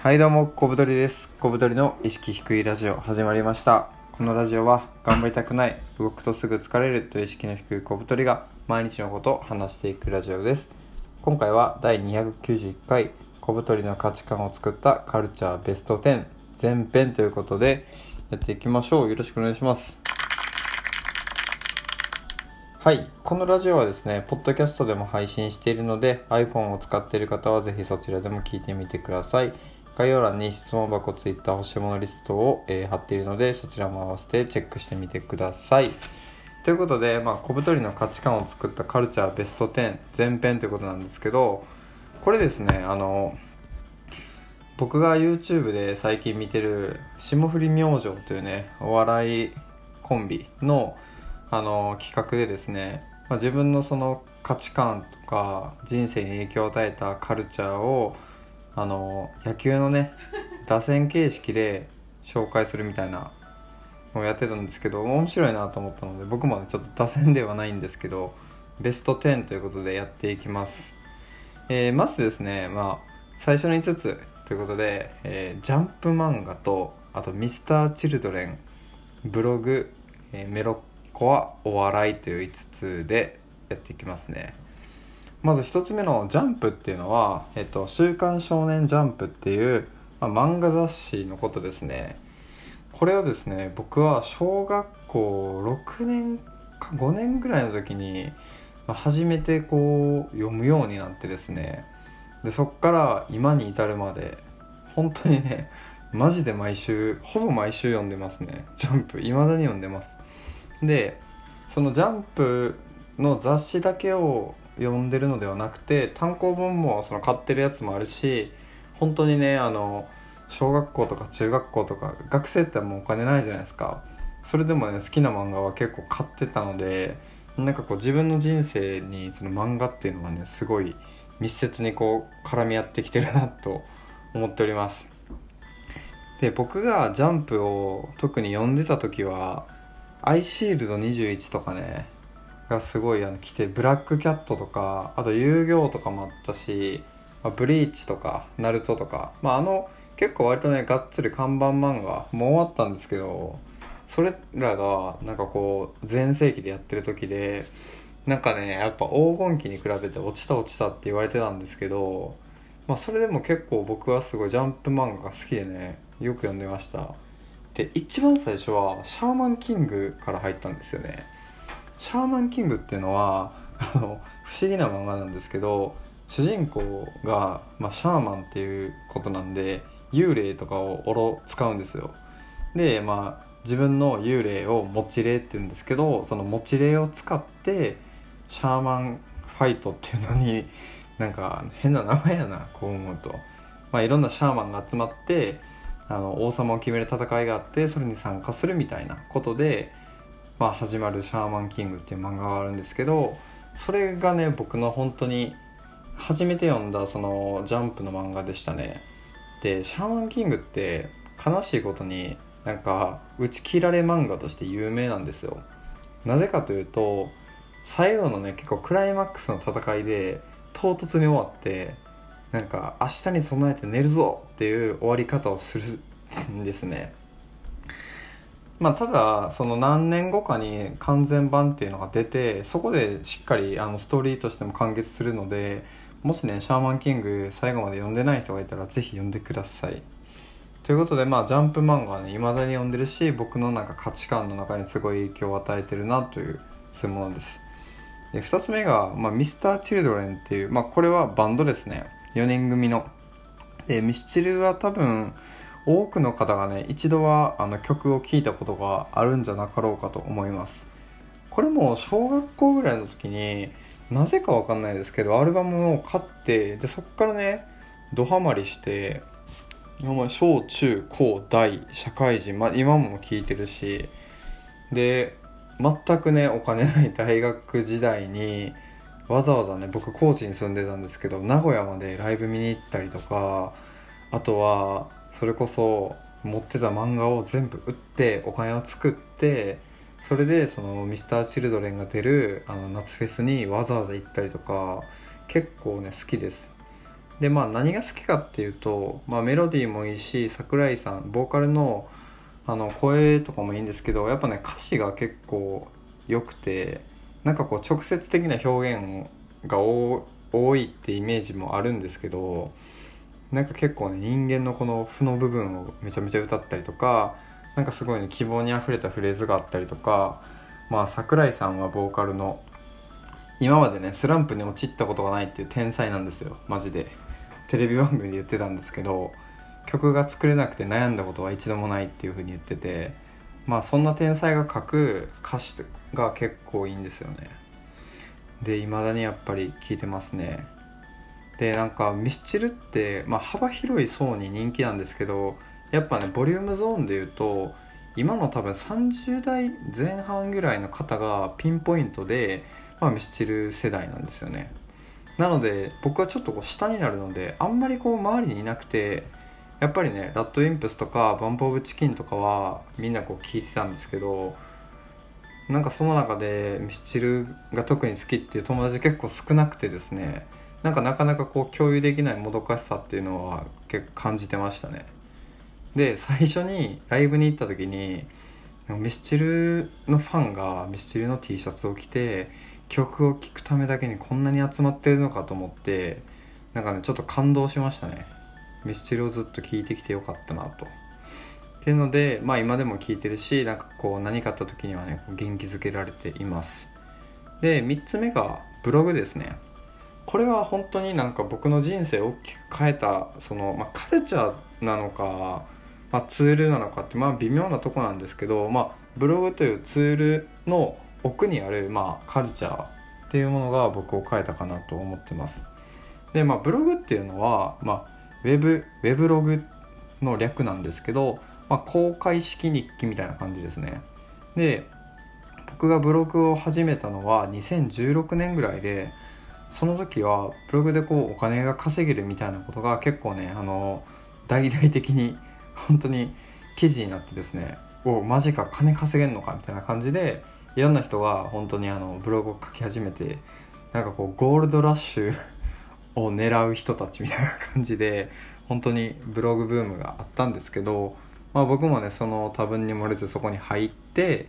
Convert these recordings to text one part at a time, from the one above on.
はいどうも小太りです小太りの意識低いラジオ始まりましたこのラジオは頑張りたくない動くとすぐ疲れるという意識の低い小太りが毎日のことを話していくラジオです今回は第291回小太りの価値観を作ったカルチャーベスト10前編ということでやっていきましょうよろしくお願いしますはい。このラジオはですね、ポッドキャストでも配信しているので、iPhone を使っている方はぜひそちらでも聞いてみてください。概要欄に質問箱、Twitter、欲しいものリストを、えー貼っているので、そちらも合わせてチェックしてみてください。ということで、まあ、小太りの価値観を作ったカルチャーベスト10前編ということなんですけど、これですね、あの、僕が YouTube で最近見てる霜降り明星というねお笑いコンビのあの企画でですね、まあ、自分のその価値観とか人生に影響を与えたカルチャーをあの野球のね 打線形式で紹介するみたいなのをやってたんですけど面白いなと思ったので僕もねちょっと打線ではないんですけどベスト10ということでやっていきます、えーまずですねまあ最初の5つということで、えージャンプ漫画とあとミスターチルドレンブログ、えーメロコアお笑いという5つでやっていきますねまず1つ目の「ジャンプ」っていうのは「えっと、週刊少年ジャンプ」っていう、まあ、漫画雑誌のことですね。これをですね僕は小学校6年か5年ぐらいの時にまあ初めてこう読むようになってですね。でそっから今に至るまで本当にねマジで毎週ほぼ毎週読んでますね。ジャンプ未だに読んでます。でそのジャンプの雑誌だけを読んでるのではなくて単行本もその買ってるやつもあるし本当にねあの小学校とか中学校とか学生ってもうお金ないじゃないですか。それでもね好きな漫画は結構買ってたのでなんかこう自分の人生にその漫画っていうのがねすごい密接にこう絡み合ってきてるなと思っております。で僕がジャンプを特に読んでた時はアイシールド21とかねがすごいあの来てブラックキャットとかあと遊戯とかもあったし、まあブリーチとかナルトとかまああの結構割とねがっつり看板漫画もう終わったんですけどそれらがなんかこう全盛期でやってる時でなんかねやっぱ黄金期に比べて落ちた落ちたって言われてたんですけどまあそれでも結構僕はすごいジャンプ漫画が好きでねよく読んでました。で一番最初はシャーマンキングから入ったんですよね。シャーマンキングっていうのはあの不思議な漫画なんですけど主人公が、まあ、シャーマンっていうことなんで幽霊とかをおろ使うんですよ。でまあ自分の幽霊を持ち霊って言うんですけどその持ち霊を使ってシャーマンファイトっていうのに なんか変な名前やなこう思うと、まあ、いろんなシャーマンが集まってあの王様を決める戦いがあってそれに参加するみたいなことで、まあ、始まる「シャーマンキング」っていう漫画があるんですけどそれがね僕の本当に初めて読んだそのジャンプの漫画でしたね。でシャーマンキングって悲しいことになんか打ち切られ漫画として有名なんですよ。なぜかというと最後のね結構クライマックスの戦いで唐突に終わってなんか明日に備えて寝るぞっていう終わり方をするんですね。まあただその何年後かに完全版っていうのが出てそこでしっかりあのストーリーとしても完結するのでもしねシャーマンキング最後まで読んでない人がいたらぜひ読んでください。ということでまあジャンプ漫画はね未だに読んでるし僕のなんか価値観の中にすごい影響を与えてるなというそういうものです。で2つ目が、まあ、ミスターチルドレンっていう、まあ、これはバンドですね。4人組の。でミスチルは多分多くの方がね一度はあの曲を聴いたことがあるんじゃなかろうかと思います。これも小学校ぐらいの時になぜかわかんないですけどアルバムを買ってでそっからねドハマりして小中高大社会人、ま、今も聴いてるしで全くねお金ない大学時代にわざわざね僕高知に住んでたんですけど名古屋までライブ見に行ったりとかあとはそれこそ持ってた漫画を全部売ってお金を作ってそれでそのミスターチルドレンが出るあの夏フェスにわざわざ行ったりとか結構ね好きです。でまあ何が好きかっていうと、まあ、メロディーもいいし桜井さんボーカルのあの声とかもいいんですけどやっぱね歌詞が結構良くてなんかこう直接的な表現が多いってイメージもあるんですけどなんか結構ね人間のこの負の部分をめちゃめちゃ歌ったりとかなんかすごいね希望にあふれたフレーズがあったりとかまあ桜井さんはボーカルの今までねスランプに陥ったことがないっていう天才なんですよ。マジで。テレビ番組で言ってたんですけど曲が作れなくて悩んだことは一度もないっていう風に言っててまあそんな天才が書く歌詞が結構いいんですよね。でいまだにやっぱり聴いてますね。でなんかミスチルって、まあ、幅広い層に人気なんですけどやっぱねボリュームゾーンで言うと今の多分30代前半ぐらいの方がピンポイントで、まあ、ミスチル世代なんですよね。なので僕はちょっとこう下になるのであんまりこう周りにいなくてやっぱりねラッドインプスとかバンプ・オブ・チキンとかはみんなこう聞いてたんですけどなんかその中でミスチルが特に好きっていう友達結構少なくてですね。なんかなかなかこう共有できないもどかしさっていうのは結構感じてましたね。で最初にライブに行った時にミスチルのファンがミスチルの T シャツを着て曲を聴くためだけにこんなに集まってるのかと思ってなんかねちょっと感動しましたね。ミスチルをずっと聴いてきてよかったなと。っていうのでまあ今でも聴いてるしなんかこう何かあった時にはね元気づけられています。で3つ目がブログですね。これは本当になんか僕の人生を大きく変えたその、まあ、カルチャーなのか、まあ、ツールなのかってまあ微妙なとこなんですけど、まあ、ブログというツールの奥にある、まあ、カルチャーっていうものが僕を変えたかなと思ってます。でまあブログっていうのは、まあ、ウェブウェブログの略なんですけど、まあ、公開式日記みたいな感じですね。で僕がブログを始めたのは2016年ぐらいでその時はブログでこうお金が稼げるみたいなことが結構ねあの大々的に 本当に記事になってですねおマジか金稼げんのかみたいな感じでいろんな人が本当にあのブログを書き始めてなんかこうゴールドラッシュ を狙う人たちみたいな感じで本当にブログブームがあったんですけど、まあ、僕もねその多分に漏れずそこに入って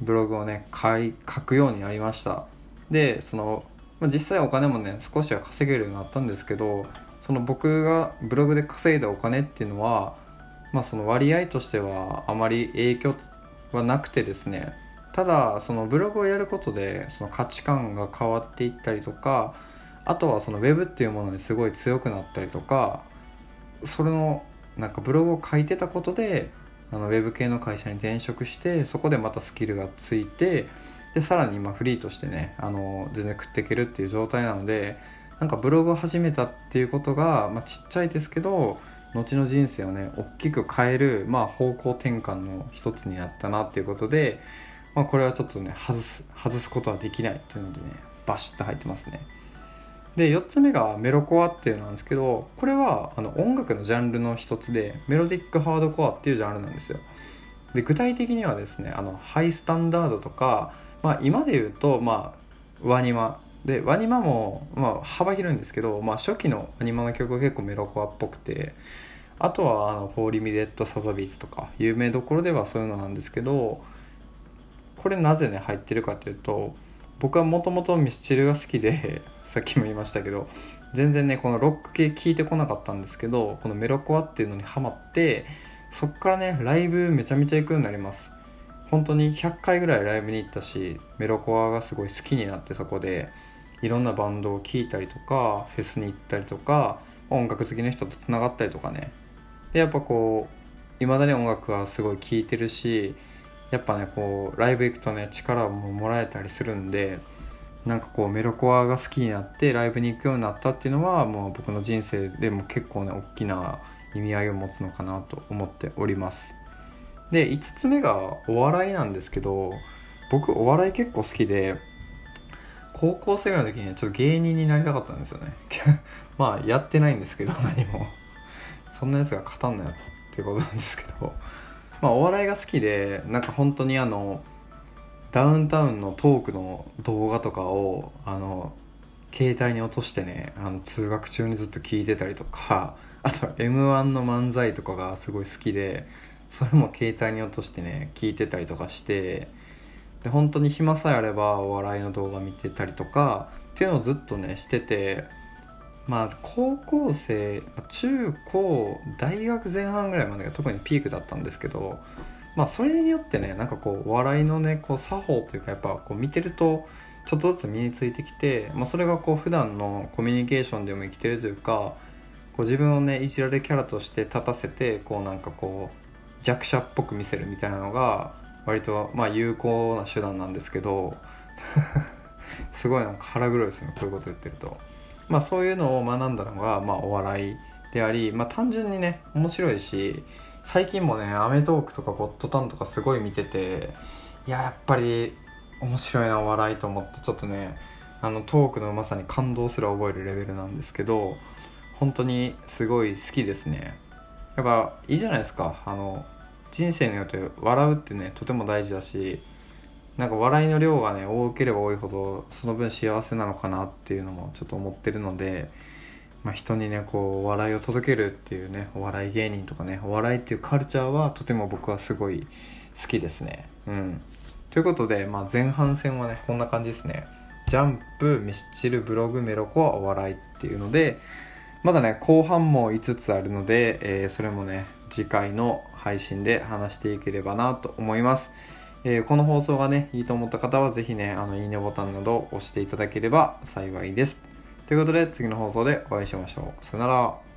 ブログをね書くようになりました。でその、まあ、実際お金もね少しは稼げるようになったんですけどその僕がブログで稼いだお金っていうのは、まあ、その割合としてはあまり影響はなくてですね。ただそのブログをやることでその価値観が変わっていったりとかあとはそのウェブっていうものにすごい強くなったりとかそれのなんかブログを書いてたことであのウェブ系の会社に転職してそこでまたスキルがついてでさらに今フリーとしてねあの全然食っていけるっていう状態なのでなんかブログを始めたっていうことが、まあ、ちっちゃいですけど後の人生をね大きく変える、まあ、方向転換の一つになったなっていうことで、まあ、これはちょっとね外す外すことはできないっていうのでねバシッと入ってますね。で4つ目がメロコアっていうのなんですけどこれはあの音楽のジャンルの一つでメロディックハードコアっていうジャンルなんですよで具体的にはですねあのハイスタンダードとか、まあ、今で言うと、まあ、 WANIMA。で WANIMA も、まあ、幅広いんですけど、まあ、初期の WANIMA の曲は結構メロコアっぽくてあとはあの04 Limited Sazabys とか有名どころではそういうのなんですけどこれなぜね入ってるかというと僕はもともとミスチルが好きで さっきも言いましたけど全然ねこのロック系聞いてこなかったんですけどこのメロコアっていうのにハマってそっからねライブめちゃめちゃ行くようになります。本当に100回ぐらいライブに行ったしメロコアがすごい好きになってそこで。いろんなバンドを聴いたりとかフェスに行ったりとか音楽好きの人とつながったりとかね。でやっぱこういまだに音楽はすごい聴いてるしやっぱねこうライブ行くとね力ももらえたりするんでなんかこうメロコアが好きになってライブに行くようになったっていうのはもう僕の人生でも結構ね大きな意味合いを持つのかなと思っております。で5つ目がお笑いなんですけど僕お笑い結構好きで高校生ぐらいの時にちょっと芸人になりたかったんですよね。まあやってないんですけど 何も。そんなやつが語んなよっていうことなんですけど。まあお笑いが好きでなんか本当にあのダウンタウンのトークの動画とかをあの携帯に落としてねあの通学中にずっと聞いてたりとかあと m 1の漫才とかがすごい好きでそれも携帯に落としてね聞いてたりとかしてで本当に暇さえあればお笑いの動画見てたりとかっていうのをずっとねしててまあ高校生中高大学前半ぐらいまでが特にピークだったんですけどまあそれによってねなんかこうお笑いのねこう作法というかやっぱこう見てるとちょっとずつ身についてきて、まあ、それがこう普段のコミュニケーションでも生きてるというかこう自分をねいじられキャラとして立たせてこうなんかこう弱者っぽく見せるみたいなのが割とまあ有効な手段なんですけど すごいなんか腹黒いですねこういうこと言ってると。まあそういうのを学んだのがまあお笑いでありまあ単純にね面白いし最近もね『アメトーーク』とか『ゴッドタン』とかすごい見てていややっぱり面白いなお笑いと思ってちょっとねあのトークのうまさに感動すら覚えるレベルなんですけど本当にすごい好きですね。やっぱいいじゃないですか。あの人生によって笑うってねとても大事だしなんか笑いの量がね多ければ多いほどその分幸せなのかなっていうのもちょっと思ってるので、まあ、人にねこう笑いを届けるっていうねお笑い芸人とかねお笑いっていうカルチャーはとても僕はすごい好きですね。うん。ということで、まあ、前半戦はねこんな感じですね。ジャンプミスチルブログメロコはお笑いっていうのでまだね後半も5つあるので、えー、それもね次回の配信で話していければなと思います、えー、この放送がねいいと思った方はぜひねあのいいねボタンなどを押していただければ幸いです。ということで次の放送でお会いしましょう。さよなら。